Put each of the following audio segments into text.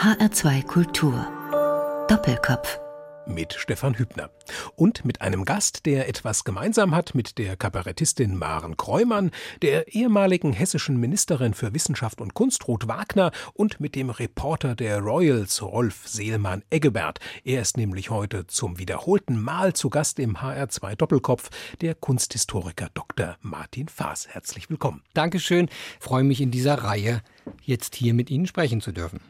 HR2 Kultur. Doppelkopf mit Stefan Hübner. Und mit einem Gast, der etwas gemeinsam hat mit der Kabarettistin Maren Kreumann, der ehemaligen hessischen Ministerin für Wissenschaft und Kunst Ruth Wagner und mit dem Reporter der Royals Rolf Seelmann-Eggebert. Er ist nämlich heute zum wiederholten Mal zu Gast im HR2 Doppelkopf, der Kunsthistoriker Dr. Martin Faas. Herzlich willkommen. Dankeschön. freue mich in dieser Reihe jetzt hier mit Ihnen sprechen zu dürfen.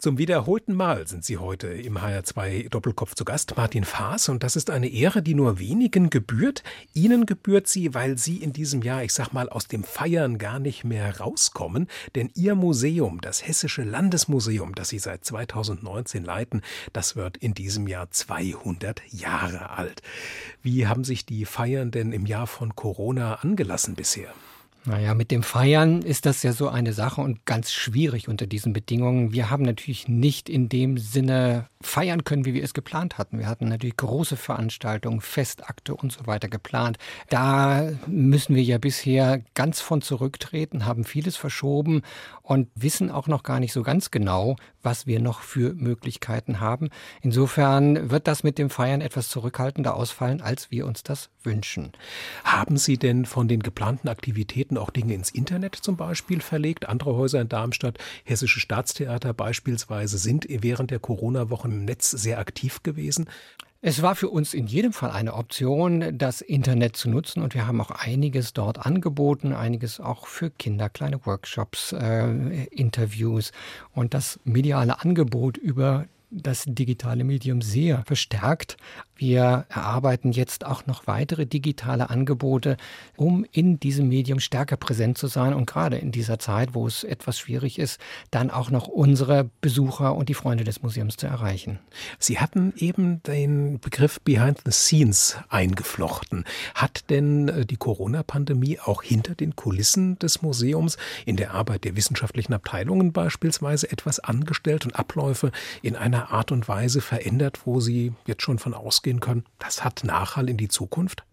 Zum wiederholten Mal sind Sie heute im HR2 Doppelkopf zu Gast, Martin Faas, und das ist eine Ehre, die nur wenigen gebührt. Ihnen gebührt sie, weil Sie in diesem Jahr, ich sag mal, aus dem Feiern gar nicht mehr rauskommen, denn Ihr Museum, das Hessische Landesmuseum, das Sie seit 2019 leiten, das wird in diesem Jahr 200 Jahre alt. Wie haben sich die Feiern denn im Jahr von Corona angelassen bisher? Naja, mit dem Feiern ist das ja so eine Sache und ganz schwierig unter diesen Bedingungen. Wir haben natürlich nicht in dem Sinne feiern können, wie wir es geplant hatten. Wir hatten natürlich große Veranstaltungen, Festakte und so weiter geplant. Da müssen wir ja bisher ganz von zurücktreten, haben vieles verschoben und wissen auch noch gar nicht so ganz genau, was wir noch für Möglichkeiten haben. Insofern wird das mit dem Feiern etwas zurückhaltender ausfallen, als wir uns das wünschen. Haben Sie denn von den geplanten Aktivitäten auch Dinge ins Internet zum Beispiel verlegt? Andere Häuser in Darmstadt, Hessische Staatstheater beispielsweise, sind während der Corona-Wochen im Netz sehr aktiv gewesen. Es war für uns in jedem Fall eine Option, das Internet zu nutzen und wir haben auch einiges dort angeboten, einiges auch für Kinder, kleine Workshops, äh, Interviews und das mediale Angebot über das digitale Medium sehr verstärkt. Wir erarbeiten jetzt auch noch weitere digitale Angebote, um in diesem Medium stärker präsent zu sein und gerade in dieser Zeit, wo es etwas schwierig ist, dann auch noch unsere Besucher und die Freunde des Museums zu erreichen. Sie hatten eben den Begriff Behind the Scenes eingeflochten. Hat denn äh, die Corona-Pandemie auch hinter den Kulissen des Museums in der Arbeit der wissenschaftlichen Abteilungen beispielsweise etwas angestellt und Abläufe in einer Art und Weise verändert, wo Sie jetzt schon von ausgehen, ausgehen können, das hat Nachhall in die Zukunft?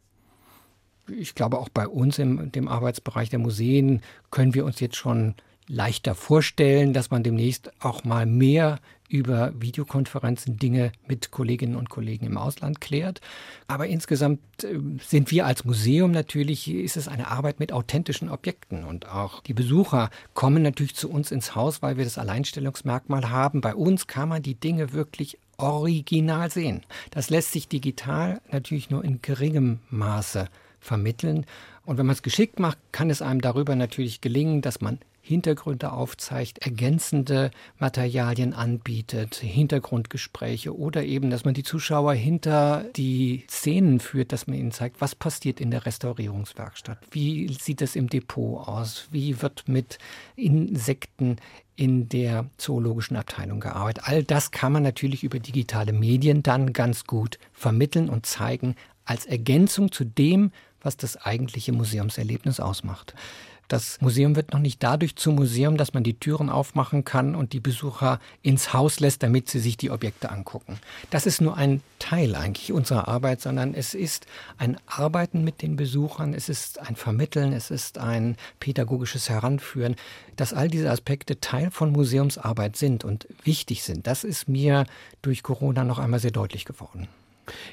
Ich glaube, auch bei uns im dem Arbeitsbereich der Museen können wir uns jetzt schon leichter vorstellen, dass man demnächst auch mal mehr über Videokonferenzen Dinge mit Kolleginnen und Kollegen im Ausland klärt. Aber insgesamt äh, sind wir als Museum natürlich, ist es eine Arbeit mit authentischen Objekten. Und auch die Besucher kommen natürlich zu uns ins Haus, weil wir das Alleinstellungsmerkmal haben. Bei uns kann man die Dinge wirklich original sehen. Das lässt sich digital natürlich nur in geringem Maße vermitteln. Und wenn man es geschickt macht, kann es einem darüber natürlich gelingen, dass man Hintergründe aufzeigt, ergänzende Materialien anbietet, Hintergrundgespräche oder eben, dass man die Zuschauer hinter die Szenen führt, dass man ihnen zeigt, was passiert in der Restaurierungswerkstatt, wie sieht es im Depot aus, wie wird mit Insekten in der zoologischen Abteilung gearbeitet. All das kann man natürlich über digitale Medien dann ganz gut vermitteln und zeigen als Ergänzung zu dem, was das eigentliche Museumserlebnis ausmacht. Das Museum wird noch nicht dadurch zum Museum, dass man die Türen aufmachen kann und die Besucher ins Haus lässt, damit sie sich die Objekte angucken. Das ist nur ein Teil eigentlich unserer Arbeit, sondern es ist ein Arbeiten mit den Besuchern, es ist ein Vermitteln, es ist ein pädagogisches Heranführen, dass all diese Aspekte Teil von Museumsarbeit sind und wichtig sind. Das ist mir durch Corona noch einmal sehr deutlich geworden.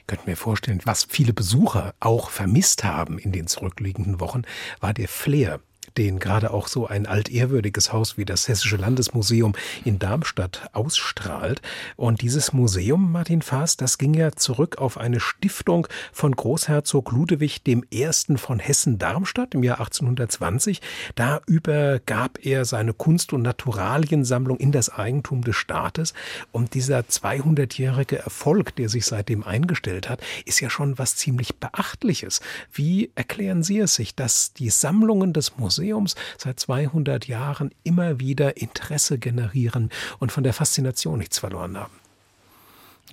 Ich könnte mir vorstellen, was viele Besucher auch vermisst haben in den zurückliegenden Wochen, war der Flair den gerade auch so ein altehrwürdiges Haus wie das Hessische Landesmuseum in Darmstadt ausstrahlt. Und dieses Museum, Martin Faas, das ging ja zurück auf eine Stiftung von Großherzog Ludewig I. von Hessen-Darmstadt im Jahr 1820. Da übergab er seine Kunst- und Naturaliensammlung in das Eigentum des Staates. Und dieser 200-jährige Erfolg, der sich seitdem eingestellt hat, ist ja schon was ziemlich Beachtliches. Wie erklären Sie es sich, dass die Sammlungen des Museums Museums seit 200 Jahren immer wieder Interesse generieren und von der Faszination nichts verloren haben.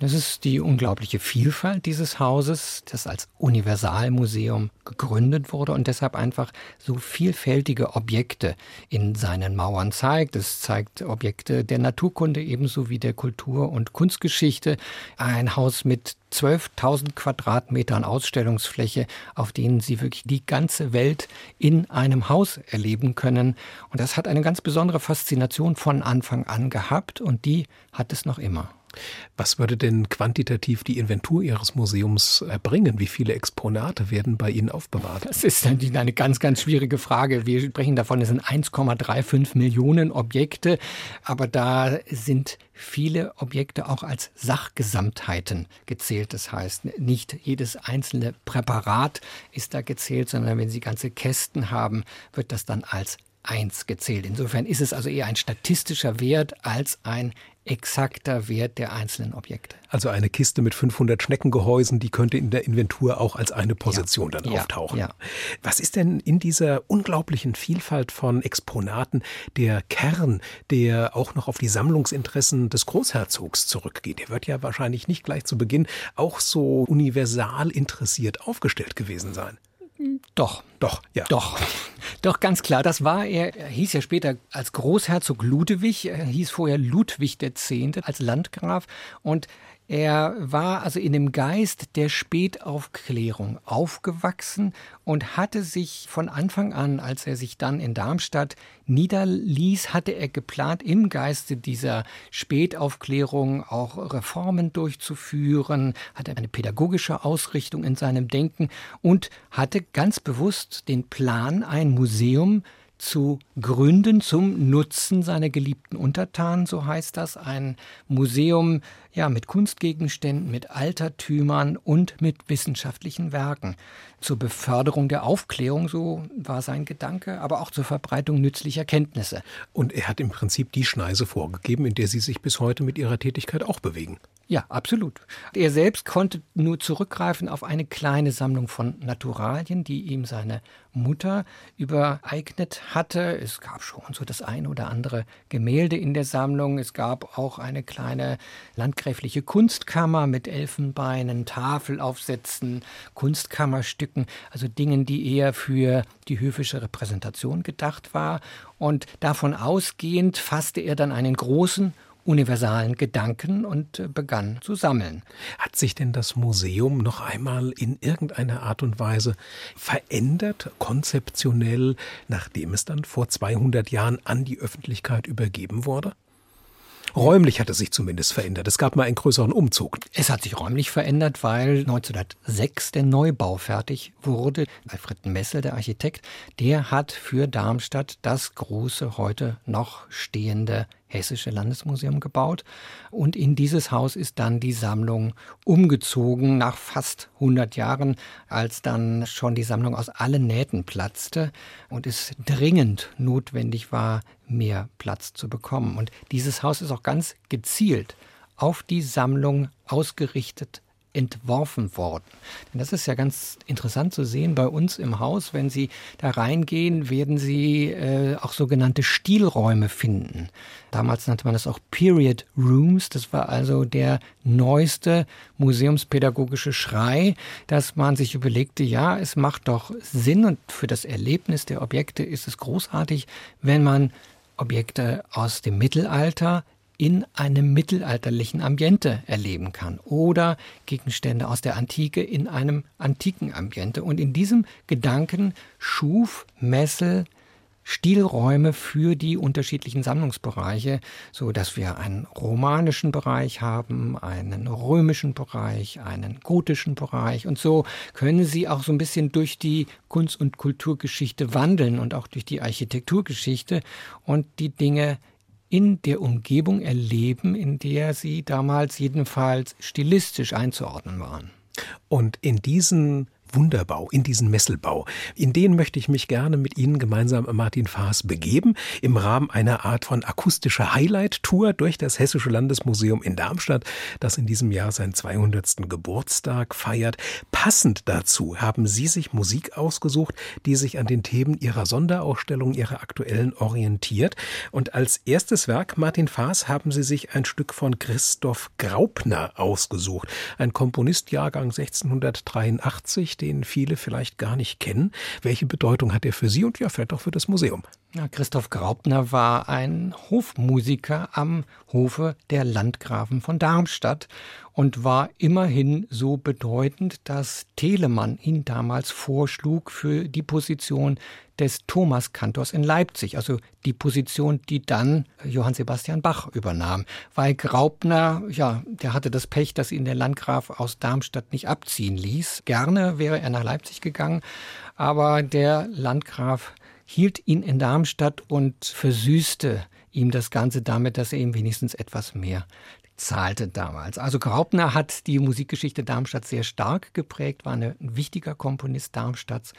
Das ist die unglaubliche Vielfalt dieses Hauses, das als Universalmuseum gegründet wurde und deshalb einfach so vielfältige Objekte in seinen Mauern zeigt. Es zeigt Objekte der Naturkunde ebenso wie der Kultur- und Kunstgeschichte. Ein Haus mit 12.000 Quadratmetern Ausstellungsfläche, auf denen Sie wirklich die ganze Welt in einem Haus erleben können. Und das hat eine ganz besondere Faszination von Anfang an gehabt und die hat es noch immer. Was würde denn quantitativ die Inventur Ihres Museums erbringen? Wie viele Exponate werden bei Ihnen aufbewahrt? Das ist eine ganz, ganz schwierige Frage. Wir sprechen davon, es sind 1,35 Millionen Objekte, aber da sind viele Objekte auch als Sachgesamtheiten gezählt. Das heißt, nicht jedes einzelne Präparat ist da gezählt, sondern wenn Sie ganze Kästen haben, wird das dann als eins gezählt. Insofern ist es also eher ein statistischer Wert als ein exakter Wert der einzelnen Objekte. Also eine Kiste mit 500 Schneckengehäusen, die könnte in der Inventur auch als eine Position ja, dann ja, auftauchen. Ja. Was ist denn in dieser unglaublichen Vielfalt von Exponaten der Kern, der auch noch auf die Sammlungsinteressen des Großherzogs zurückgeht? Der wird ja wahrscheinlich nicht gleich zu Beginn auch so universal interessiert aufgestellt gewesen sein. Doch. Doch, ja. Doch. Doch, ganz klar. Das war er. Er hieß ja später als Großherzog Ludwig. Er hieß vorher Ludwig X. als Landgraf. Und er war also in dem Geist der Spätaufklärung aufgewachsen und hatte sich von Anfang an, als er sich dann in Darmstadt niederließ, hatte er geplant, im Geiste dieser Spätaufklärung auch Reformen durchzuführen, hatte eine pädagogische Ausrichtung in seinem Denken und hatte ganz bewusst den Plan, ein Museum zu gründen zum Nutzen seiner geliebten Untertanen, so heißt das, ein Museum ja mit Kunstgegenständen, mit Altertümern und mit wissenschaftlichen Werken zur Beförderung der Aufklärung, so war sein Gedanke, aber auch zur Verbreitung nützlicher Kenntnisse. Und er hat im Prinzip die Schneise vorgegeben, in der Sie sich bis heute mit Ihrer Tätigkeit auch bewegen. Ja, absolut. Er selbst konnte nur zurückgreifen auf eine kleine Sammlung von Naturalien, die ihm seine Mutter übereignet hatte. Es gab schon so das ein oder andere Gemälde in der Sammlung. Es gab auch eine kleine landgräfliche Kunstkammer mit Elfenbeinen, Tafelaufsätzen, Kunstkammerstücken, also Dingen, die eher für die höfische Repräsentation gedacht war. Und davon ausgehend fasste er dann einen großen universalen Gedanken und äh, begann zu sammeln. Hat sich denn das Museum noch einmal in irgendeiner Art und Weise verändert, konzeptionell, nachdem es dann vor 200 Jahren an die Öffentlichkeit übergeben wurde? Räumlich hat es sich zumindest verändert. Es gab mal einen größeren Umzug. Es hat sich räumlich verändert, weil 1906 der Neubau fertig wurde. Alfred Messel, der Architekt, der hat für Darmstadt das große, heute noch stehende Hessische Landesmuseum gebaut. Und in dieses Haus ist dann die Sammlung umgezogen nach fast 100 Jahren, als dann schon die Sammlung aus allen Nähten platzte und es dringend notwendig war, mehr Platz zu bekommen. Und dieses Haus ist auch ganz gezielt auf die Sammlung ausgerichtet entworfen worden. Denn das ist ja ganz interessant zu sehen bei uns im Haus. Wenn Sie da reingehen, werden Sie äh, auch sogenannte Stilräume finden. Damals nannte man das auch Period Rooms. Das war also der neueste museumspädagogische Schrei, dass man sich überlegte, ja, es macht doch Sinn und für das Erlebnis der Objekte ist es großartig, wenn man Objekte aus dem Mittelalter in einem mittelalterlichen Ambiente erleben kann oder Gegenstände aus der Antike in einem antiken Ambiente. Und in diesem Gedanken schuf Messel Stilräume für die unterschiedlichen Sammlungsbereiche, so dass wir einen romanischen Bereich haben, einen römischen Bereich, einen gotischen Bereich und so können Sie auch so ein bisschen durch die Kunst- und Kulturgeschichte wandeln und auch durch die Architekturgeschichte und die Dinge in der Umgebung erleben, in der sie damals jedenfalls stilistisch einzuordnen waren. Und in diesen Wunderbau, in diesen Messelbau. In den möchte ich mich gerne mit Ihnen gemeinsam, Martin Faas, begeben, im Rahmen einer Art von akustischer Highlight-Tour durch das Hessische Landesmuseum in Darmstadt, das in diesem Jahr seinen 200. Geburtstag feiert. Passend dazu haben Sie sich Musik ausgesucht, die sich an den Themen Ihrer Sonderausstellung, Ihrer aktuellen orientiert. Und als erstes Werk, Martin Faas, haben Sie sich ein Stück von Christoph Graupner ausgesucht. Ein Komponist Jahrgang 1683, den viele vielleicht gar nicht kennen. Welche Bedeutung hat er für Sie und ja, vielleicht auch für das Museum? Ja, Christoph Graupner war ein Hofmusiker am Hofe der Landgrafen von Darmstadt und war immerhin so bedeutend, dass Telemann ihn damals vorschlug für die Position des Thomaskantors in Leipzig, also die Position, die dann Johann Sebastian Bach übernahm. Weil Graupner, ja, der hatte das Pech, dass ihn der Landgraf aus Darmstadt nicht abziehen ließ. Gerne wäre er nach Leipzig gegangen, aber der Landgraf hielt ihn in Darmstadt und versüßte ihm das Ganze damit, dass er ihm wenigstens etwas mehr zahlte damals. Also Graupner hat die Musikgeschichte Darmstadt sehr stark geprägt, war ein wichtiger Komponist Darmstadts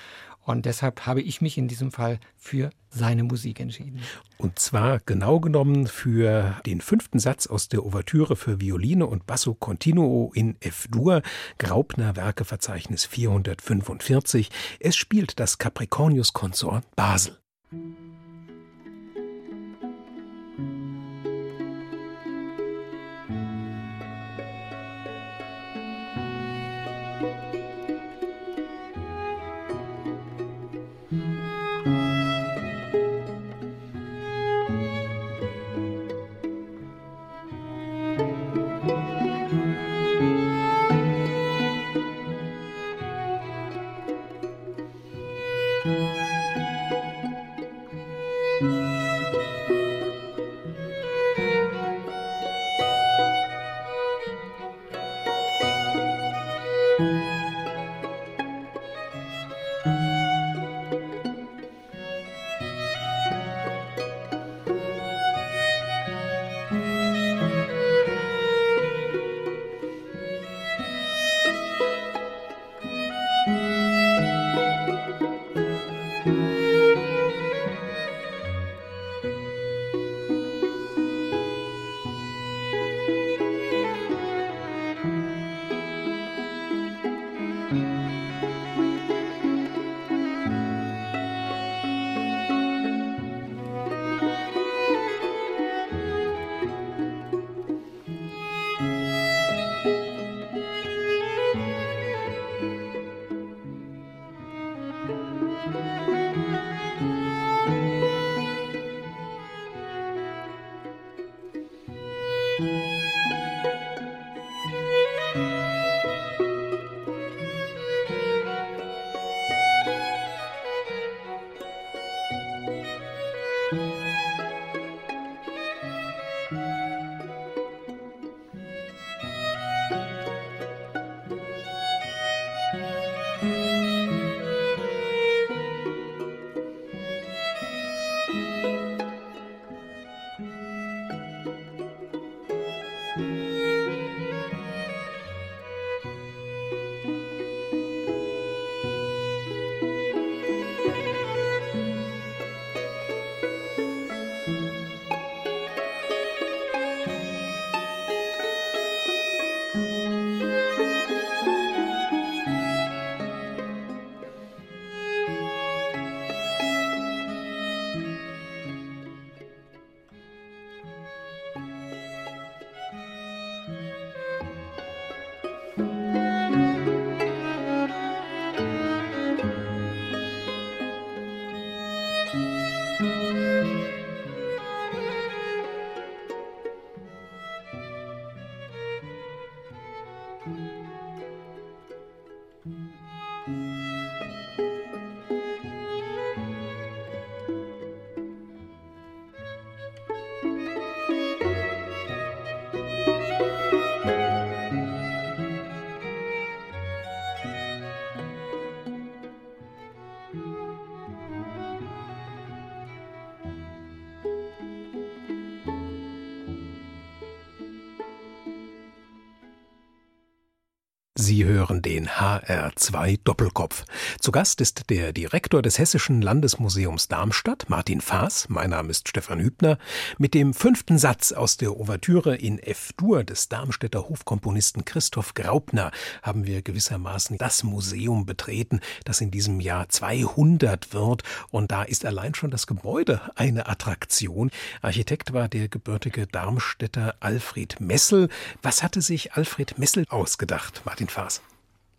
und deshalb habe ich mich in diesem Fall für seine Musik entschieden. Und zwar genau genommen für den fünften Satz aus der Ouvertüre für Violine und Basso Continuo in F-Dur, Graupner Werkeverzeichnis 445. Es spielt das Capricornius Konsort Basel. Hören den HR2 Doppelkopf. Zu Gast ist der Direktor des Hessischen Landesmuseums Darmstadt, Martin Faas. Mein Name ist Stefan Hübner. Mit dem fünften Satz aus der Ouvertüre in F-Dur des Darmstädter Hofkomponisten Christoph Graupner haben wir gewissermaßen das Museum betreten, das in diesem Jahr 200 wird. Und da ist allein schon das Gebäude eine Attraktion. Architekt war der gebürtige Darmstädter Alfred Messel. Was hatte sich Alfred Messel ausgedacht? Martin Faas.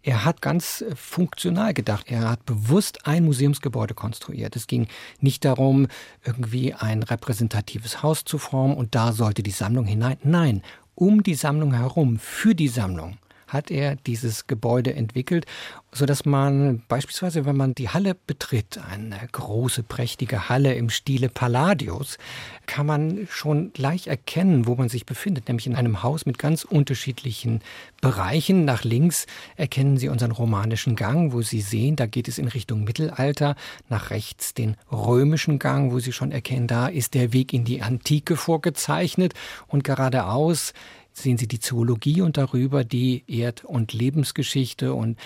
Er hat ganz äh, funktional gedacht. Er hat bewusst ein Museumsgebäude konstruiert. Es ging nicht darum, irgendwie ein repräsentatives Haus zu formen und da sollte die Sammlung hinein. Nein, um die Sammlung herum, für die Sammlung hat er dieses Gebäude entwickelt, so dass man beispielsweise, wenn man die Halle betritt, eine große, prächtige Halle im Stile Palladios, kann man schon gleich erkennen, wo man sich befindet, nämlich in einem Haus mit ganz unterschiedlichen Bereichen. Nach links erkennen Sie unseren romanischen Gang, wo Sie sehen, da geht es in Richtung Mittelalter. Nach rechts den römischen Gang, wo Sie schon erkennen, da ist der Weg in die Antike vorgezeichnet und geradeaus sehen Sie die Zoologie und darüber die Erd- und Lebensgeschichte. Und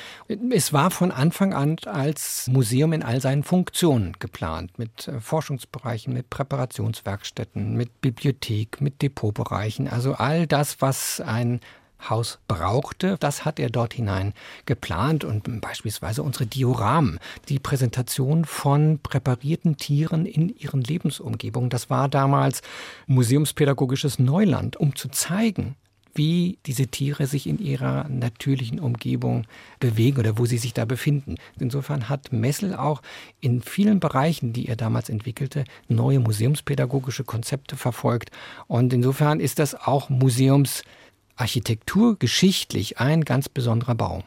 es war von Anfang an als Museum in all seinen Funktionen geplant, mit äh, Forschungsbereichen, mit Präparationswerkstätten, mit Bibliothek, mit Depotbereichen. Also all das, was ein Haus brauchte. Das hat er dort hinein geplant und beispielsweise unsere Dioramen, die Präsentation von präparierten Tieren in ihren Lebensumgebungen. Das war damals museumspädagogisches Neuland, um zu zeigen, wie diese Tiere sich in ihrer natürlichen Umgebung bewegen oder wo sie sich da befinden. Insofern hat Messel auch in vielen Bereichen, die er damals entwickelte, neue museumspädagogische Konzepte verfolgt. Und insofern ist das auch Museumsarchitektur geschichtlich ein ganz besonderer Bau.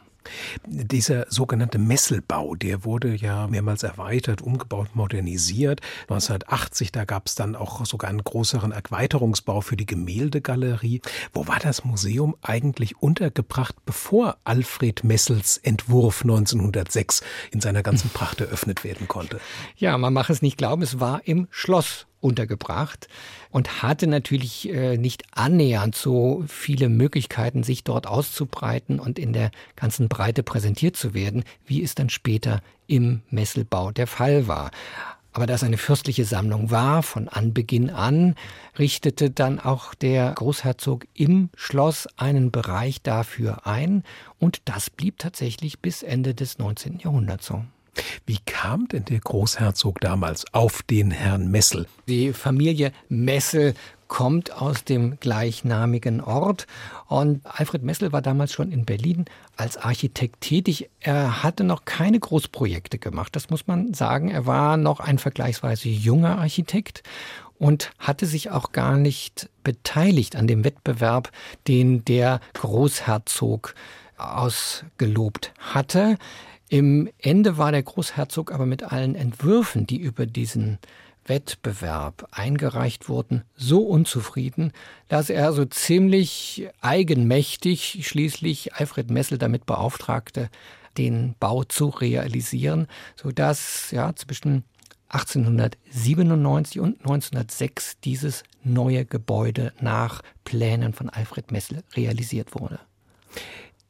Dieser sogenannte Messelbau, der wurde ja mehrmals erweitert, umgebaut, modernisiert. 1980, da gab es dann auch sogar einen größeren Erweiterungsbau für die Gemäldegalerie. Wo war das Museum eigentlich untergebracht, bevor Alfred Messels Entwurf 1906 in seiner ganzen Pracht eröffnet werden konnte? Ja, man mache es nicht glauben, es war im Schloss untergebracht und hatte natürlich äh, nicht annähernd so viele Möglichkeiten, sich dort auszubreiten und in der ganzen Breite präsentiert zu werden, wie es dann später im Messelbau der Fall war. Aber da es eine fürstliche Sammlung war, von Anbeginn an, richtete dann auch der Großherzog im Schloss einen Bereich dafür ein und das blieb tatsächlich bis Ende des 19. Jahrhunderts so. Wie kam denn der Großherzog damals auf den Herrn Messel? Die Familie Messel kommt aus dem gleichnamigen Ort. Und Alfred Messel war damals schon in Berlin als Architekt tätig. Er hatte noch keine Großprojekte gemacht, das muss man sagen. Er war noch ein vergleichsweise junger Architekt und hatte sich auch gar nicht beteiligt an dem Wettbewerb, den der Großherzog ausgelobt hatte. Im Ende war der Großherzog aber mit allen Entwürfen, die über diesen Wettbewerb eingereicht wurden, so unzufrieden, dass er so ziemlich eigenmächtig schließlich Alfred Messel damit beauftragte, den Bau zu realisieren, sodass ja zwischen 1897 und 1906 dieses neue Gebäude nach Plänen von Alfred Messel realisiert wurde.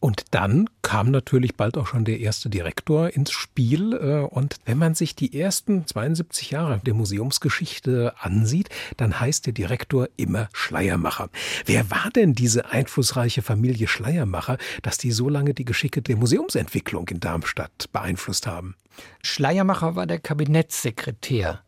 Und dann kam natürlich bald auch schon der erste Direktor ins Spiel. Äh, und wenn man sich die ersten 72 Jahre der Museumsgeschichte ansieht, dann heißt der Direktor immer Schleiermacher. Wer war denn diese einflussreiche Familie Schleiermacher, dass die so lange die Geschicke der Museumsentwicklung in Darmstadt beeinflusst haben? Schleiermacher war der Kabinettssekretär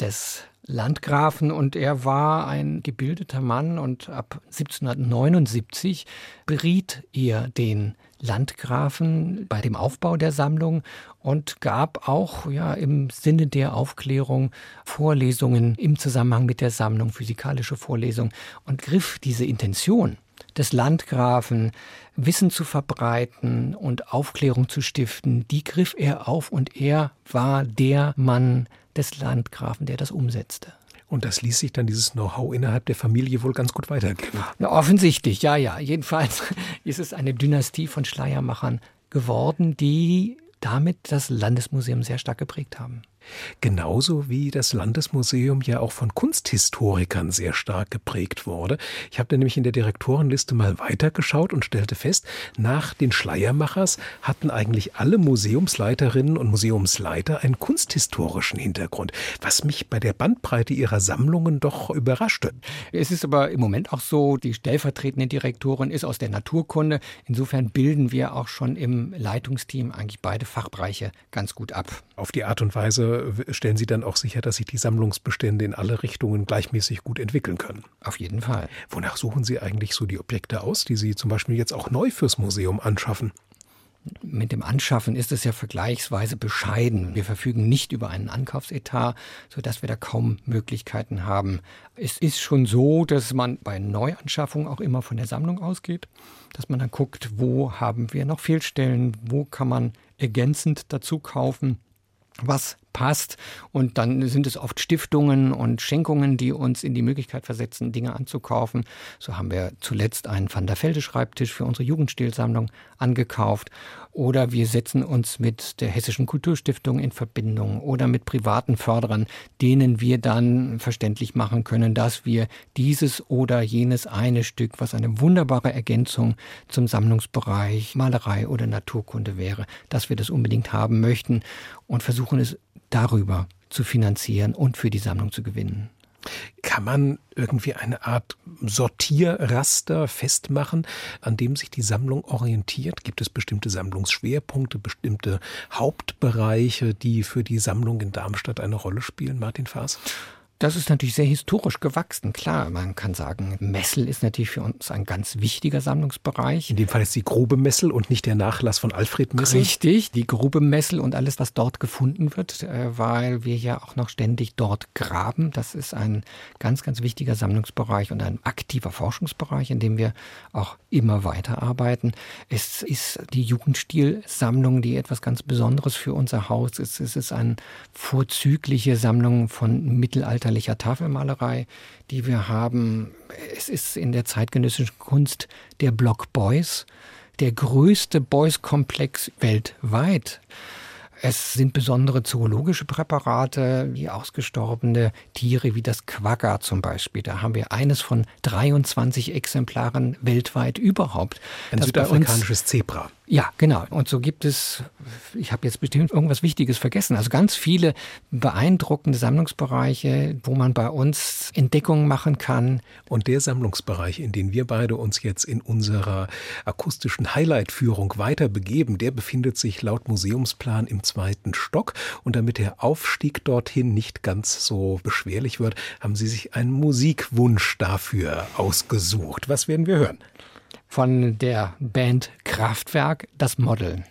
des Landgrafen und er war ein gebildeter Mann und ab 1779 beriet er den Landgrafen bei dem Aufbau der Sammlung und gab auch ja im Sinne der Aufklärung Vorlesungen im Zusammenhang mit der Sammlung, physikalische Vorlesungen und griff diese Intention des Landgrafen, Wissen zu verbreiten und Aufklärung zu stiften, die griff er auf und er war der Mann, des Landgrafen, der das umsetzte. Und das ließ sich dann dieses Know-how innerhalb der Familie wohl ganz gut weitergeben. Na, offensichtlich, ja, ja. Jedenfalls ist es eine Dynastie von Schleiermachern geworden, die damit das Landesmuseum sehr stark geprägt haben. Genauso wie das Landesmuseum ja auch von Kunsthistorikern sehr stark geprägt wurde. Ich habe nämlich in der Direktorenliste mal weitergeschaut und stellte fest, nach den Schleiermachers hatten eigentlich alle Museumsleiterinnen und Museumsleiter einen kunsthistorischen Hintergrund, was mich bei der Bandbreite ihrer Sammlungen doch überraschte. Es ist aber im Moment auch so, die stellvertretende Direktorin ist aus der Naturkunde. Insofern bilden wir auch schon im Leitungsteam eigentlich beide Fachbereiche ganz gut ab. Auf die Art und Weise stellen Sie dann auch sicher, dass sich die Sammlungsbestände in alle Richtungen gleichmäßig gut entwickeln können. Auf jeden Fall. Wonach suchen Sie eigentlich so die Objekte aus, die Sie zum Beispiel jetzt auch neu fürs Museum anschaffen? Mit dem Anschaffen ist es ja vergleichsweise bescheiden. Wir verfügen nicht über einen Ankaufsetat, sodass wir da kaum Möglichkeiten haben. Es ist schon so, dass man bei Neuanschaffungen auch immer von der Sammlung ausgeht, dass man dann guckt, wo haben wir noch Fehlstellen, wo kann man ergänzend dazu kaufen was passt. Und dann sind es oft Stiftungen und Schenkungen, die uns in die Möglichkeit versetzen, Dinge anzukaufen. So haben wir zuletzt einen Van der Velde Schreibtisch für unsere Jugendstilsammlung angekauft. Oder wir setzen uns mit der Hessischen Kulturstiftung in Verbindung oder mit privaten Förderern, denen wir dann verständlich machen können, dass wir dieses oder jenes eine Stück, was eine wunderbare Ergänzung zum Sammlungsbereich Malerei oder Naturkunde wäre, dass wir das unbedingt haben möchten und versuchen es darüber zu finanzieren und für die Sammlung zu gewinnen. Kann man irgendwie eine Art Sortierraster festmachen, an dem sich die Sammlung orientiert? Gibt es bestimmte Sammlungsschwerpunkte, bestimmte Hauptbereiche, die für die Sammlung in Darmstadt eine Rolle spielen, Martin Faas? Das ist natürlich sehr historisch gewachsen. Klar, man kann sagen, Messel ist natürlich für uns ein ganz wichtiger Sammlungsbereich. In dem Fall ist die Grube Messel und nicht der Nachlass von Alfred Messel. Richtig, die Grube Messel und alles, was dort gefunden wird, äh, weil wir ja auch noch ständig dort graben. Das ist ein ganz, ganz wichtiger Sammlungsbereich und ein aktiver Forschungsbereich, in dem wir auch immer weiterarbeiten. Es ist die Jugendstilsammlung, die etwas ganz Besonderes für unser Haus ist. Es ist eine vorzügliche Sammlung von Mittelalter mittelalterlicher Tafelmalerei, die wir haben. Es ist in der zeitgenössischen Kunst der Block Boys, der größte Boys-Komplex weltweit. Es sind besondere zoologische Präparate, wie ausgestorbene Tiere wie das Quagga zum Beispiel. Da haben wir eines von 23 Exemplaren weltweit überhaupt. Ein südafrikanisches Zebra. Ja, genau. Und so gibt es, ich habe jetzt bestimmt irgendwas Wichtiges vergessen, also ganz viele beeindruckende Sammlungsbereiche, wo man bei uns Entdeckungen machen kann. Und der Sammlungsbereich, in den wir beide uns jetzt in unserer akustischen Highlight-Führung weiter begeben, der befindet sich laut Museumsplan im zweiten Stock. Und damit der Aufstieg dorthin nicht ganz so beschwerlich wird, haben Sie sich einen Musikwunsch dafür ausgesucht. Was werden wir hören? Von der Band Kraftwerk das Model.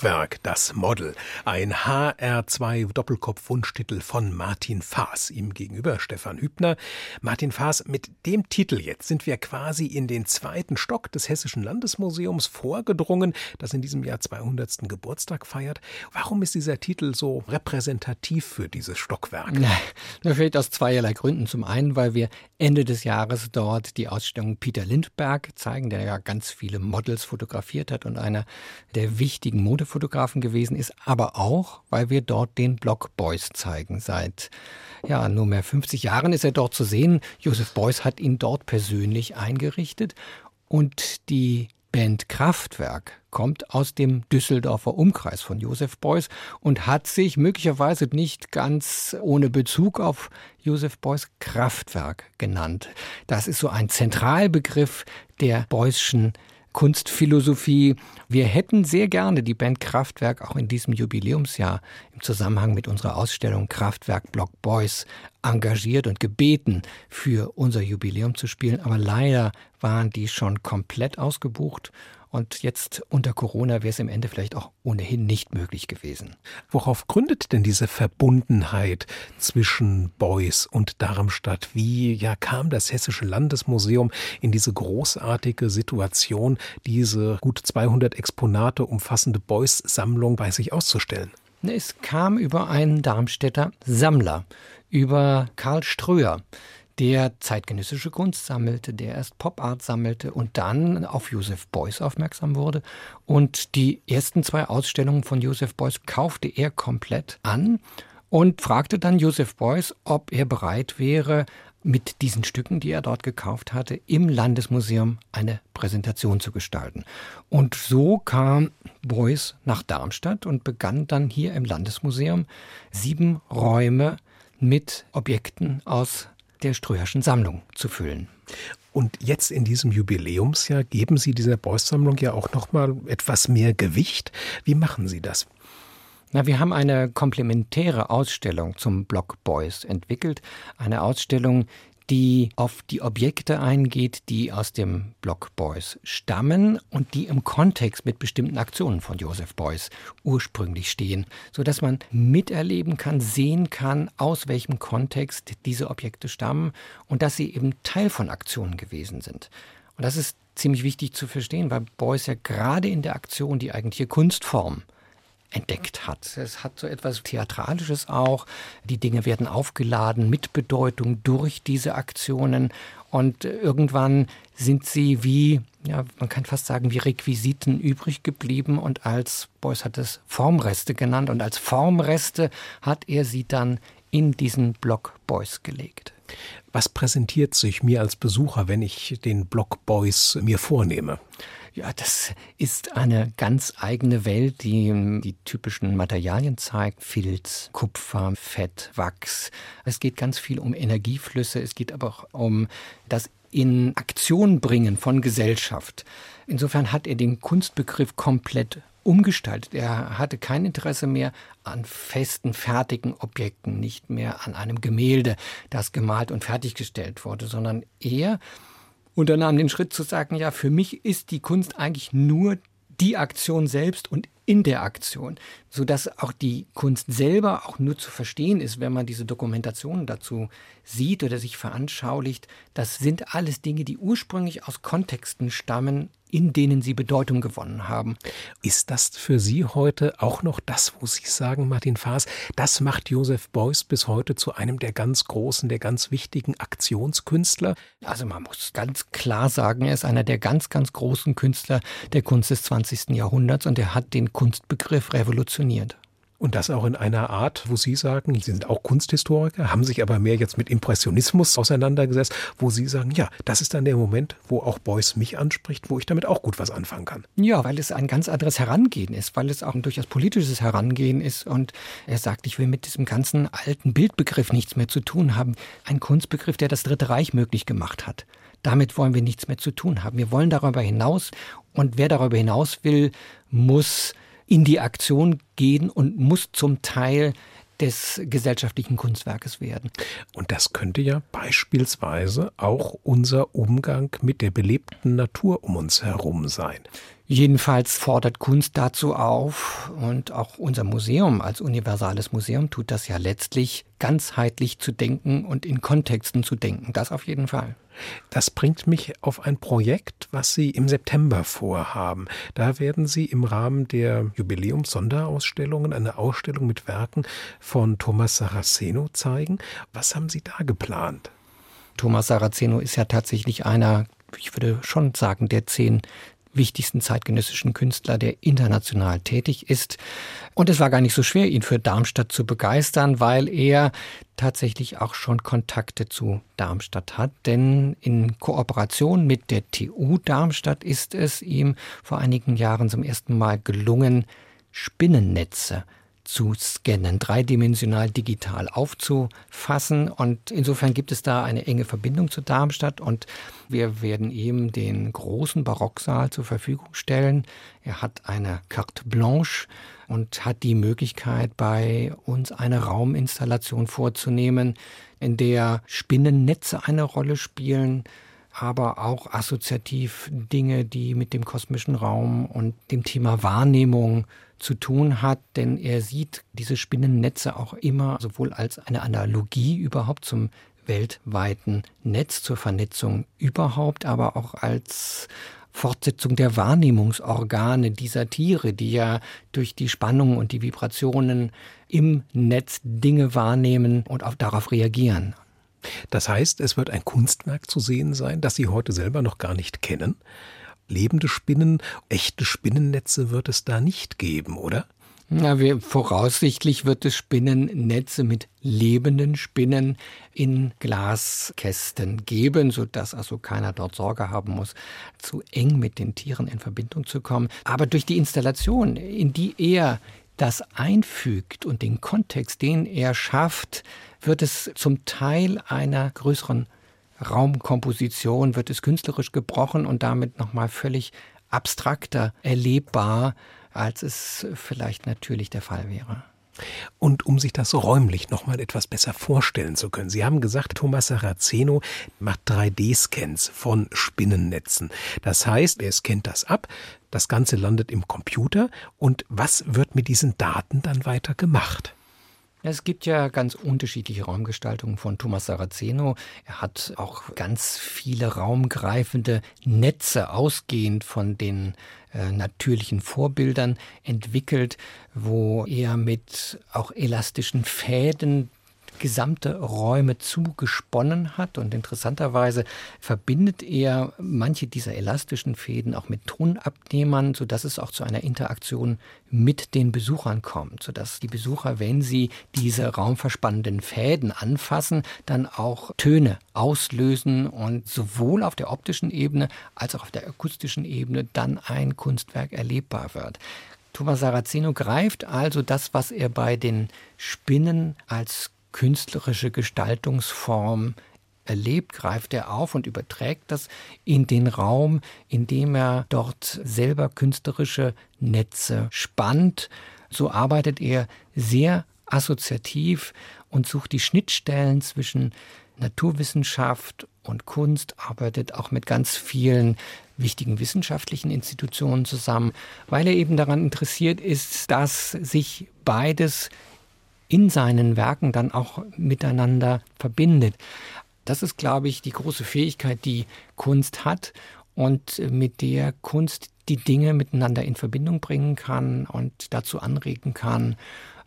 Kraftwerk, das Model. Ein HR2 Doppelkopf-Wunschtitel von Martin Faas. Ihm gegenüber Stefan Hübner. Martin Faas, mit dem Titel jetzt sind wir quasi in den zweiten Stock des Hessischen Landesmuseums vorgedrungen, das in diesem Jahr 200. Geburtstag feiert. Warum ist dieser Titel so repräsentativ für dieses Stockwerk? Na, natürlich aus zweierlei Gründen. Zum einen, weil wir Ende des Jahres dort die Ausstellung Peter Lindberg zeigen, der ja ganz viele Models fotografiert hat und einer der wichtigen Modefotografen gewesen ist, aber auch, weil wir dort den Block Boys zeigen. Seit ja, nunmehr 50 Jahren ist er dort zu sehen. Josef Beuys hat ihn dort persönlich eingerichtet und die Band Kraftwerk kommt aus dem Düsseldorfer Umkreis von Josef Beuys und hat sich möglicherweise nicht ganz ohne Bezug auf Josef Beuys Kraftwerk genannt. Das ist so ein Zentralbegriff der Beuysschen Kunstphilosophie. Wir hätten sehr gerne die Band Kraftwerk auch in diesem Jubiläumsjahr im Zusammenhang mit unserer Ausstellung Kraftwerk Block Boys engagiert und gebeten, für unser Jubiläum zu spielen. Aber leider waren die schon komplett ausgebucht und jetzt unter Corona wäre es im Ende vielleicht auch ohnehin nicht möglich gewesen. Worauf gründet denn diese Verbundenheit zwischen Beuys und Darmstadt? Wie ja kam das Hessische Landesmuseum in diese großartige Situation, diese gut 200 Exponate umfassende Beuys-Sammlung bei sich auszustellen? Es kam über einen Darmstädter Sammler, über Karl Ströer der zeitgenössische Kunst sammelte, der erst Pop Art sammelte und dann auf Joseph Beuys aufmerksam wurde. Und die ersten zwei Ausstellungen von Joseph Beuys kaufte er komplett an und fragte dann Joseph Beuys, ob er bereit wäre, mit diesen Stücken, die er dort gekauft hatte, im Landesmuseum eine Präsentation zu gestalten. Und so kam Beuys nach Darmstadt und begann dann hier im Landesmuseum sieben Räume mit Objekten aus der Ströherschen Sammlung zu füllen. Und jetzt in diesem Jubiläumsjahr geben Sie dieser Beuys-Sammlung ja auch noch mal etwas mehr Gewicht. Wie machen Sie das? Na, wir haben eine komplementäre Ausstellung zum Block Beuys entwickelt. Eine Ausstellung, die auf die Objekte eingeht, die aus dem Block Beuys stammen und die im Kontext mit bestimmten Aktionen von Joseph Beuys ursprünglich stehen, so dass man miterleben kann, sehen kann, aus welchem Kontext diese Objekte stammen und dass sie eben Teil von Aktionen gewesen sind. Und das ist ziemlich wichtig zu verstehen, weil Beuys ja gerade in der Aktion die eigentliche Kunstform entdeckt hat. Es hat so etwas Theatralisches auch. Die Dinge werden aufgeladen mit Bedeutung durch diese Aktionen und irgendwann sind sie wie, ja, man kann fast sagen, wie Requisiten übrig geblieben und als Beuys hat es Formreste genannt und als Formreste hat er sie dann in diesen Block Beuys gelegt. Was präsentiert sich mir als Besucher, wenn ich den Block Beuys mir vornehme? Ja, das ist eine ganz eigene Welt, die die typischen Materialien zeigt. Filz, Kupfer, Fett, Wachs. Es geht ganz viel um Energieflüsse. Es geht aber auch um das in Aktion bringen von Gesellschaft. Insofern hat er den Kunstbegriff komplett umgestaltet. Er hatte kein Interesse mehr an festen, fertigen Objekten, nicht mehr an einem Gemälde, das gemalt und fertiggestellt wurde, sondern er unternahm den Schritt zu sagen, ja, für mich ist die Kunst eigentlich nur die Aktion selbst und in der Aktion, so dass auch die Kunst selber auch nur zu verstehen ist, wenn man diese Dokumentationen dazu sieht oder sich veranschaulicht. Das sind alles Dinge, die ursprünglich aus Kontexten stammen, in denen sie Bedeutung gewonnen haben. Ist das für Sie heute auch noch das, wo Sie sagen, Martin Faas, das macht Josef Beuys bis heute zu einem der ganz großen, der ganz wichtigen Aktionskünstler? Also man muss ganz klar sagen, er ist einer der ganz, ganz großen Künstler der Kunst des 20. Jahrhunderts und er hat den Kunstbegriff revolutioniert. Und das auch in einer Art, wo Sie sagen, Sie sind auch Kunsthistoriker, haben sich aber mehr jetzt mit Impressionismus auseinandergesetzt, wo Sie sagen, ja, das ist dann der Moment, wo auch Beuys mich anspricht, wo ich damit auch gut was anfangen kann. Ja, weil es ein ganz anderes Herangehen ist, weil es auch ein durchaus politisches Herangehen ist. Und er sagt, ich will mit diesem ganzen alten Bildbegriff nichts mehr zu tun haben. Ein Kunstbegriff, der das Dritte Reich möglich gemacht hat. Damit wollen wir nichts mehr zu tun haben. Wir wollen darüber hinaus. Und wer darüber hinaus will, muss in die Aktion gehen und muss zum Teil des gesellschaftlichen Kunstwerkes werden. Und das könnte ja beispielsweise auch unser Umgang mit der belebten Natur um uns herum sein. Jedenfalls fordert Kunst dazu auf und auch unser Museum als universales Museum tut das ja letztlich ganzheitlich zu denken und in Kontexten zu denken. Das auf jeden Fall. Das bringt mich auf ein Projekt, was Sie im September vorhaben. Da werden Sie im Rahmen der Jubiläums-Sonderausstellungen eine Ausstellung mit Werken von Thomas Saraceno zeigen. Was haben Sie da geplant? Thomas Saraceno ist ja tatsächlich einer, ich würde schon sagen, der zehn wichtigsten zeitgenössischen Künstler, der international tätig ist. Und es war gar nicht so schwer, ihn für Darmstadt zu begeistern, weil er tatsächlich auch schon Kontakte zu Darmstadt hat. Denn in Kooperation mit der TU Darmstadt ist es ihm vor einigen Jahren zum ersten Mal gelungen, Spinnennetze zu scannen, dreidimensional digital aufzufassen. Und insofern gibt es da eine enge Verbindung zu Darmstadt und wir werden ihm den großen Barocksaal zur Verfügung stellen. Er hat eine carte blanche und hat die Möglichkeit, bei uns eine Rauminstallation vorzunehmen, in der Spinnennetze eine Rolle spielen, aber auch assoziativ Dinge, die mit dem kosmischen Raum und dem Thema Wahrnehmung zu tun hat, denn er sieht diese Spinnennetze auch immer sowohl als eine Analogie überhaupt zum weltweiten Netz, zur Vernetzung überhaupt, aber auch als Fortsetzung der Wahrnehmungsorgane dieser Tiere, die ja durch die Spannungen und die Vibrationen im Netz Dinge wahrnehmen und auch darauf reagieren. Das heißt, es wird ein Kunstwerk zu sehen sein, das Sie heute selber noch gar nicht kennen. Lebende Spinnen, echte Spinnennetze wird es da nicht geben, oder? Na, wir, voraussichtlich wird es Spinnennetze mit lebenden Spinnen in Glaskästen geben, sodass also keiner dort Sorge haben muss, zu eng mit den Tieren in Verbindung zu kommen. Aber durch die Installation, in die er das einfügt und den Kontext, den er schafft, wird es zum Teil einer größeren Raumkomposition, wird es künstlerisch gebrochen und damit nochmal völlig abstrakter erlebbar, als es vielleicht natürlich der Fall wäre. Und um sich das räumlich noch mal etwas besser vorstellen zu können. Sie haben gesagt, Thomas Saraceno macht 3D-Scans von Spinnennetzen. Das heißt, er scannt das ab, das Ganze landet im Computer und was wird mit diesen Daten dann weiter gemacht? Es gibt ja ganz unterschiedliche Raumgestaltungen von Thomas Saraceno. Er hat auch ganz viele raumgreifende Netze ausgehend von den äh, natürlichen Vorbildern entwickelt, wo er mit auch elastischen Fäden gesamte Räume zugesponnen hat. Und interessanterweise verbindet er manche dieser elastischen Fäden auch mit Tonabnehmern, sodass es auch zu einer Interaktion mit den Besuchern kommt, sodass die Besucher, wenn sie diese raumverspannenden Fäden anfassen, dann auch Töne auslösen und sowohl auf der optischen Ebene als auch auf der akustischen Ebene dann ein Kunstwerk erlebbar wird. Thomas Saraceno greift also das, was er bei den Spinnen als künstlerische Gestaltungsform erlebt, greift er auf und überträgt das in den Raum, indem er dort selber künstlerische Netze spannt. So arbeitet er sehr assoziativ und sucht die Schnittstellen zwischen Naturwissenschaft und Kunst, arbeitet auch mit ganz vielen wichtigen wissenschaftlichen Institutionen zusammen, weil er eben daran interessiert ist, dass sich beides in seinen Werken dann auch miteinander verbindet. Das ist, glaube ich, die große Fähigkeit, die Kunst hat. und mit der Kunst die Dinge miteinander in Verbindung bringen kann und dazu anregen kann,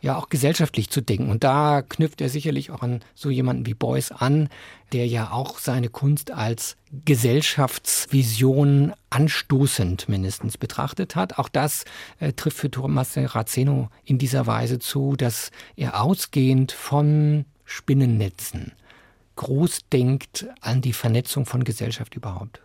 ja auch gesellschaftlich zu denken. Und da knüpft er sicherlich auch an so jemanden wie Beuys an, der ja auch seine Kunst als Gesellschaftsvision anstoßend mindestens betrachtet hat. Auch das äh, trifft für Thomas Serrazeno in dieser Weise zu, dass er ausgehend von Spinnennetzen groß denkt an die Vernetzung von Gesellschaft überhaupt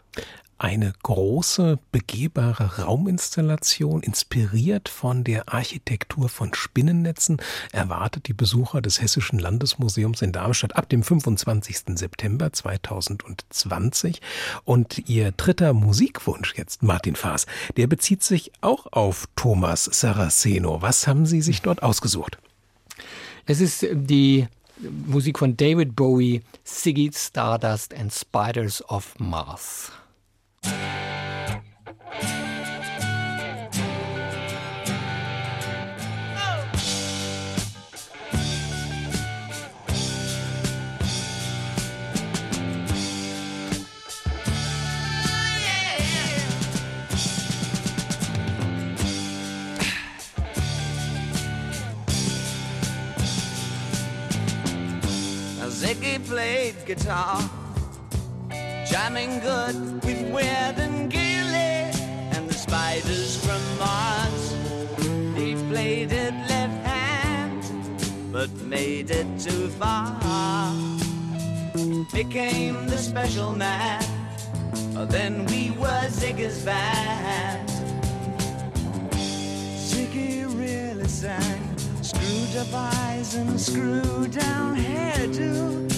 eine große, begehbare Rauminstallation, inspiriert von der Architektur von Spinnennetzen, erwartet die Besucher des Hessischen Landesmuseums in Darmstadt ab dem 25. September 2020. Und ihr dritter Musikwunsch jetzt, Martin Faas, der bezieht sich auch auf Thomas Saraceno. Was haben Sie sich dort ausgesucht? Es ist die Musik von David Bowie, Ziggy Stardust and Spiders of Mars. Played guitar jamming good with Weird and Gilly and the spiders from Mars. He played it left hand, but made it too far. Became the special man, oh, then we were Ziggy's band. Ziggy really sang, screwed up eyes and screwed down hairdo,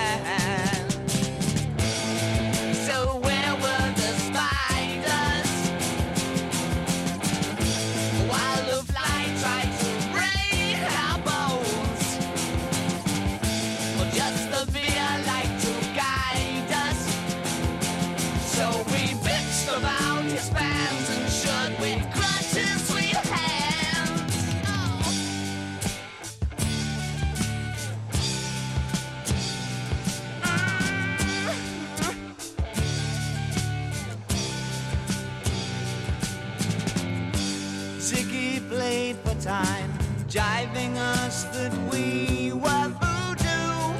We were voodoo.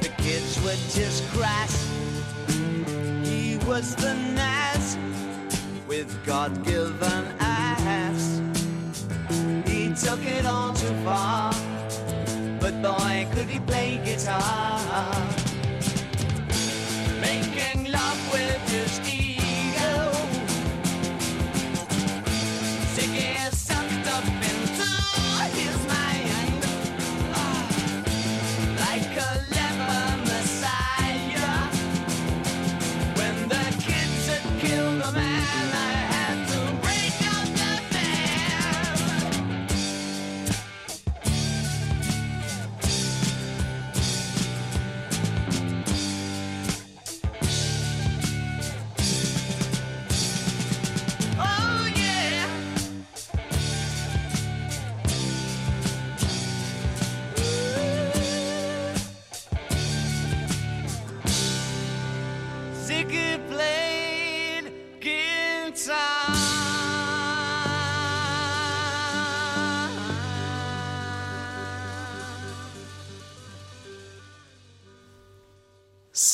The kids were just crass. He was the Nas with God given ass. He took it all too far, but boy, could he play guitar.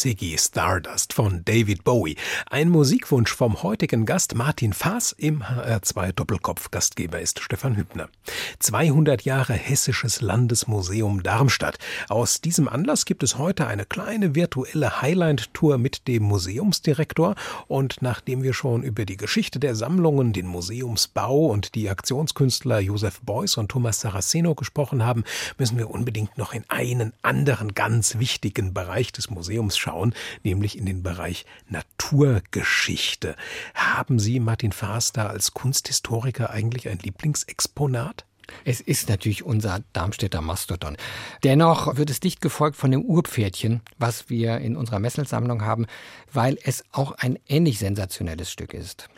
Ziggy Stardust von David Bowie. Ein Musikwunsch vom heutigen Gast Martin Faas im HR2 Doppelkopf. Gastgeber ist Stefan Hübner. 200 Jahre Hessisches Landesmuseum Darmstadt. Aus diesem Anlass gibt es heute eine kleine virtuelle Highlight-Tour mit dem Museumsdirektor. Und nachdem wir schon über die Geschichte der Sammlungen, den Museumsbau und die Aktionskünstler Josef Beuys und Thomas Saraceno gesprochen haben, müssen wir unbedingt noch in einen anderen ganz wichtigen Bereich des Museums schauen schauen, nämlich in den Bereich Naturgeschichte. Haben Sie, Martin da als Kunsthistoriker eigentlich ein Lieblingsexponat? Es ist natürlich unser Darmstädter Mastodon. Dennoch wird es dicht gefolgt von dem Urpferdchen, was wir in unserer Messelsammlung haben, weil es auch ein ähnlich sensationelles Stück ist.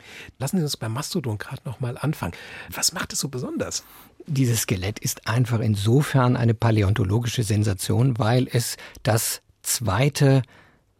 Lassen Sie uns beim Mastodon gerade noch mal anfangen. Was macht es so besonders? Dieses Skelett ist einfach insofern eine paläontologische Sensation, weil es das zweite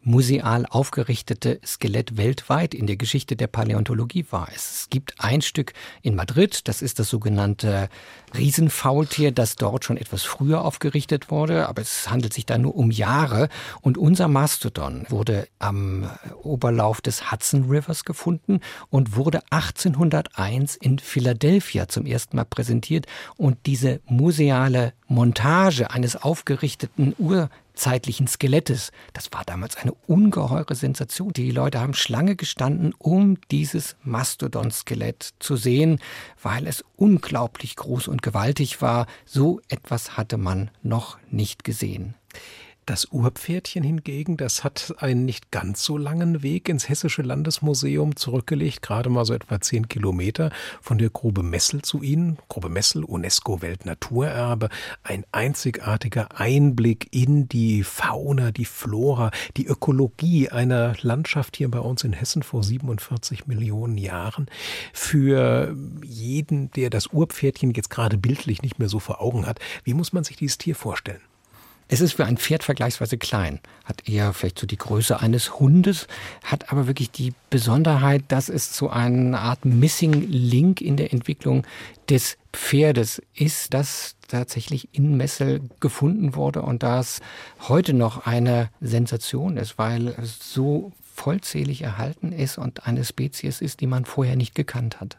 museal aufgerichtete Skelett weltweit in der Geschichte der Paläontologie war. Es gibt ein Stück in Madrid, das ist das sogenannte Riesenfaultier, das dort schon etwas früher aufgerichtet wurde, aber es handelt sich da nur um Jahre. Und unser Mastodon wurde am Oberlauf des Hudson Rivers gefunden und wurde 1801 in Philadelphia zum ersten Mal präsentiert. Und diese museale Montage eines aufgerichteten Ur zeitlichen Skelettes. Das war damals eine ungeheure Sensation. Die Leute haben Schlange gestanden, um dieses Mastodon-Skelett zu sehen, weil es unglaublich groß und gewaltig war. So etwas hatte man noch nicht gesehen. Das Urpferdchen hingegen, das hat einen nicht ganz so langen Weg ins Hessische Landesmuseum zurückgelegt, gerade mal so etwa zehn Kilometer von der Grube Messel zu Ihnen. Grube Messel, UNESCO-Weltnaturerbe, ein einzigartiger Einblick in die Fauna, die Flora, die Ökologie einer Landschaft hier bei uns in Hessen vor 47 Millionen Jahren. Für jeden, der das Urpferdchen jetzt gerade bildlich nicht mehr so vor Augen hat, wie muss man sich dieses Tier vorstellen? Es ist für ein Pferd vergleichsweise klein, hat eher vielleicht so die Größe eines Hundes, hat aber wirklich die Besonderheit, dass es so eine Art Missing Link in der Entwicklung des Pferdes ist, das tatsächlich in Messel gefunden wurde und das heute noch eine Sensation ist, weil es so vollzählig erhalten ist und eine Spezies ist, die man vorher nicht gekannt hat.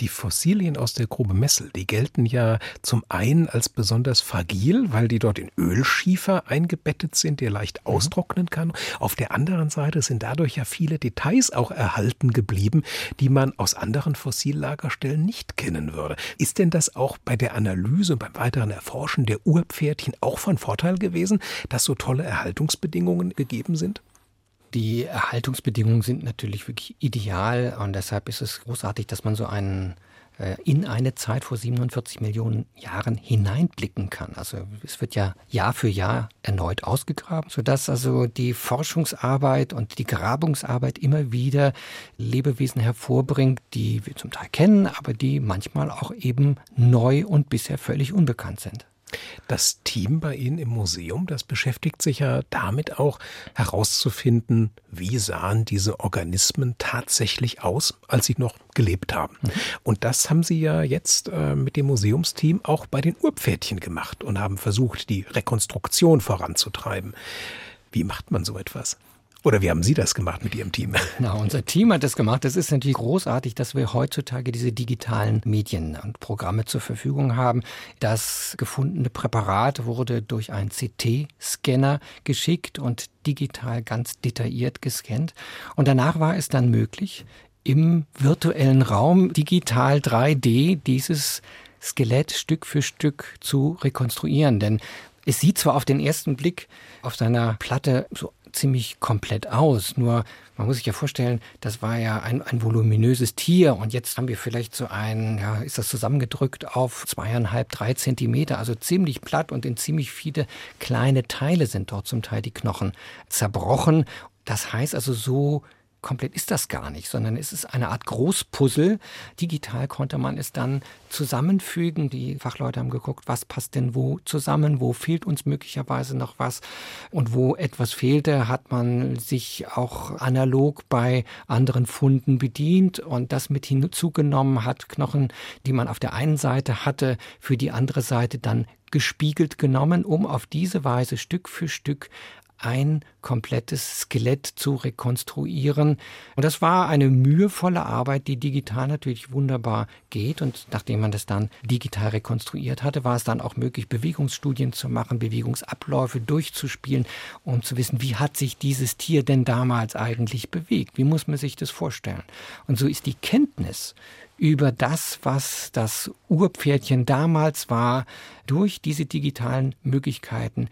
Die Fossilien aus der Grube Messel, die gelten ja zum einen als besonders fragil, weil die dort in Ölschiefer eingebettet sind, der leicht mhm. austrocknen kann. Auf der anderen Seite sind dadurch ja viele Details auch erhalten geblieben, die man aus anderen Fossillagerstellen nicht kennen würde. Ist denn das auch bei der Analyse und beim weiteren Erforschen der Urpferdchen auch von Vorteil gewesen, dass so tolle Erhaltungsbedingungen gegeben sind? Die Erhaltungsbedingungen sind natürlich wirklich ideal und deshalb ist es großartig, dass man so einen äh, in eine Zeit vor 47 Millionen Jahren hineinblicken kann. Also es wird ja Jahr für Jahr erneut ausgegraben, sodass also die Forschungsarbeit und die Grabungsarbeit immer wieder Lebewesen hervorbringt, die wir zum Teil kennen, aber die manchmal auch eben neu und bisher völlig unbekannt sind. Das Team bei Ihnen im Museum, das beschäftigt sich ja damit auch herauszufinden, wie sahen diese Organismen tatsächlich aus, als sie noch gelebt haben. Mhm. Und das haben Sie ja jetzt äh, mit dem Museumsteam auch bei den Urpferdchen gemacht und haben versucht, die Rekonstruktion voranzutreiben. Wie macht man so etwas? Oder wie haben Sie das gemacht mit Ihrem Team? Na, unser Team hat das gemacht. Das ist natürlich großartig, dass wir heutzutage diese digitalen Medien und Programme zur Verfügung haben. Das gefundene Präparat wurde durch einen CT-Scanner geschickt und digital ganz detailliert gescannt. Und danach war es dann möglich, im virtuellen Raum digital 3D dieses Skelett Stück für Stück zu rekonstruieren. Denn es sieht zwar auf den ersten Blick auf seiner Platte so ziemlich komplett aus. Nur man muss sich ja vorstellen, das war ja ein, ein voluminöses Tier und jetzt haben wir vielleicht so ein, ja, ist das zusammengedrückt auf zweieinhalb, drei Zentimeter, also ziemlich platt und in ziemlich viele kleine Teile sind dort zum Teil die Knochen zerbrochen. Das heißt also so komplett ist das gar nicht, sondern es ist eine Art Großpuzzle. Digital konnte man es dann zusammenfügen. Die Fachleute haben geguckt, was passt denn wo zusammen, wo fehlt uns möglicherweise noch was. Und wo etwas fehlte, hat man sich auch analog bei anderen Funden bedient und das mit hinzugenommen, hat Knochen, die man auf der einen Seite hatte, für die andere Seite dann gespiegelt genommen, um auf diese Weise Stück für Stück ein komplettes Skelett zu rekonstruieren. Und das war eine mühevolle Arbeit, die digital natürlich wunderbar geht. Und nachdem man das dann digital rekonstruiert hatte, war es dann auch möglich, Bewegungsstudien zu machen, Bewegungsabläufe durchzuspielen, um zu wissen, wie hat sich dieses Tier denn damals eigentlich bewegt? Wie muss man sich das vorstellen? Und so ist die Kenntnis über das, was das Urpferdchen damals war, durch diese digitalen Möglichkeiten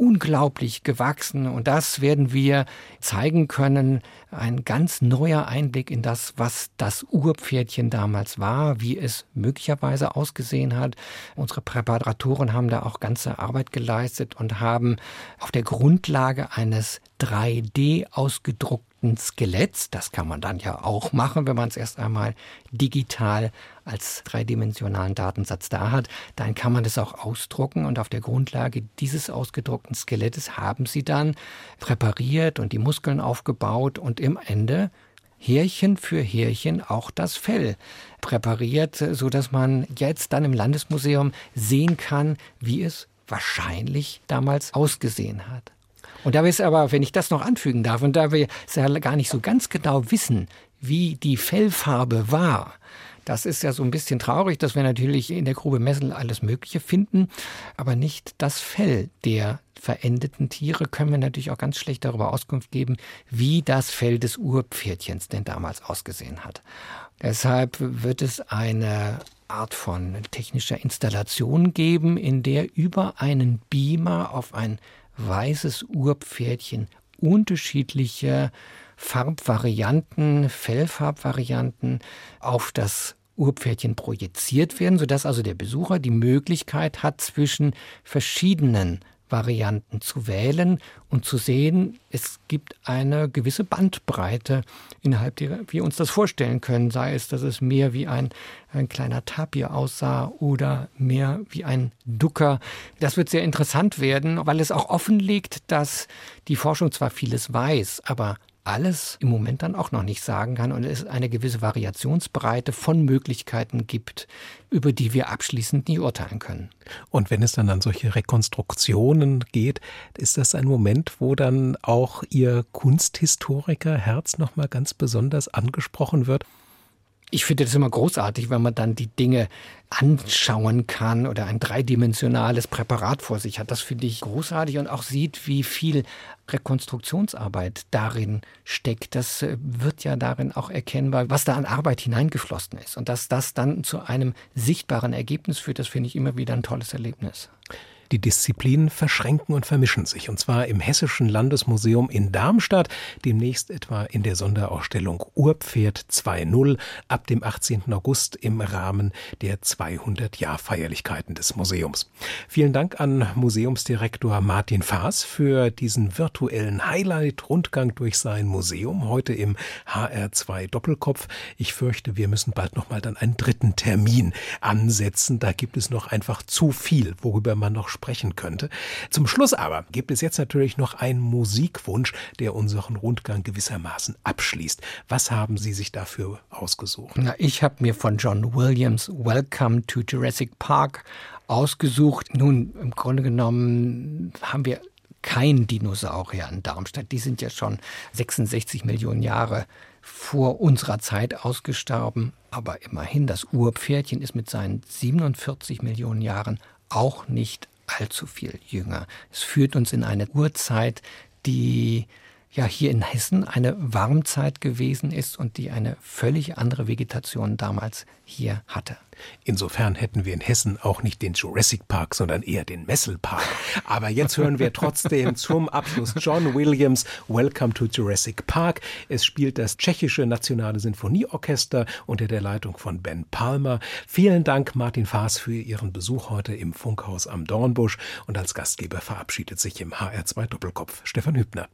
unglaublich gewachsen und das werden wir zeigen können. Ein ganz neuer Einblick in das, was das Urpferdchen damals war, wie es möglicherweise ausgesehen hat. Unsere Präparatoren haben da auch ganze Arbeit geleistet und haben auf der Grundlage eines 3D ausgedruckten Skeletts, das kann man dann ja auch machen, wenn man es erst einmal digital als dreidimensionalen Datensatz da hat, dann kann man das auch ausdrucken und auf der Grundlage dieses ausgedruckten Skelettes haben sie dann präpariert und die Muskeln aufgebaut und im Ende Härchen für Härchen auch das Fell präpariert, so dass man jetzt dann im Landesmuseum sehen kann, wie es wahrscheinlich damals ausgesehen hat. Und da wir es aber, wenn ich das noch anfügen darf, und da wir es ja gar nicht so ganz genau wissen, wie die Fellfarbe war, das ist ja so ein bisschen traurig, dass wir natürlich in der Grube Messel alles Mögliche finden, aber nicht das Fell der verendeten Tiere können wir natürlich auch ganz schlecht darüber Auskunft geben, wie das Fell des Urpferdchens denn damals ausgesehen hat. Deshalb wird es eine Art von technischer Installation geben, in der über einen Beamer auf ein weißes Urpferdchen unterschiedliche Farbvarianten, Fellfarbvarianten auf das Urpferdchen projiziert werden, sodass also der Besucher die Möglichkeit hat, zwischen verschiedenen Varianten zu wählen und zu sehen, es gibt eine gewisse Bandbreite, innerhalb der wir uns das vorstellen können, sei es, dass es mehr wie ein, ein kleiner Tapir aussah oder mehr wie ein Ducker. Das wird sehr interessant werden, weil es auch offenlegt, dass die Forschung zwar vieles weiß, aber alles im Moment dann auch noch nicht sagen kann und es eine gewisse Variationsbreite von Möglichkeiten gibt, über die wir abschließend nie urteilen können. Und wenn es dann an solche Rekonstruktionen geht, ist das ein Moment, wo dann auch Ihr Kunsthistoriker Herz nochmal ganz besonders angesprochen wird? Ich finde das immer großartig, wenn man dann die Dinge anschauen kann oder ein dreidimensionales Präparat vor sich hat. Das finde ich großartig und auch sieht, wie viel Rekonstruktionsarbeit darin steckt. Das äh, wird ja darin auch erkennbar, was da an Arbeit hineingeflossen ist. Und dass das dann zu einem sichtbaren Ergebnis führt, das finde ich immer wieder ein tolles Erlebnis. Die Disziplinen verschränken und vermischen sich, und zwar im Hessischen Landesmuseum in Darmstadt, demnächst etwa in der Sonderausstellung Urpferd 2.0 ab dem 18. August im Rahmen der 200-Jahr-Feierlichkeiten des Museums. Vielen Dank an Museumsdirektor Martin Faas für diesen virtuellen Highlight-Rundgang durch sein Museum, heute im HR2 Doppelkopf. Ich fürchte, wir müssen bald nochmal dann einen dritten Termin ansetzen. Da gibt es noch einfach zu viel, worüber man noch sprechen könnte. Zum Schluss aber gibt es jetzt natürlich noch einen Musikwunsch, der unseren Rundgang gewissermaßen abschließt. Was haben Sie sich dafür ausgesucht? Na, ich habe mir von John Williams Welcome to Jurassic Park ausgesucht. Nun, im Grunde genommen haben wir kein Dinosaurier in Darmstadt. Die sind ja schon 66 Millionen Jahre vor unserer Zeit ausgestorben. Aber immerhin, das Urpferdchen ist mit seinen 47 Millionen Jahren auch nicht allzu viel jünger. Es führt uns in eine Urzeit, die ja hier in Hessen eine Warmzeit gewesen ist und die eine völlig andere Vegetation damals hier hatte. Insofern hätten wir in Hessen auch nicht den Jurassic Park, sondern eher den Messel Park. Aber jetzt hören wir trotzdem zum Abschluss John Williams Welcome to Jurassic Park. Es spielt das tschechische Nationale Sinfonieorchester unter der Leitung von Ben Palmer. Vielen Dank Martin Faas für Ihren Besuch heute im Funkhaus am Dornbusch und als Gastgeber verabschiedet sich im HR2 Doppelkopf Stefan Hübner.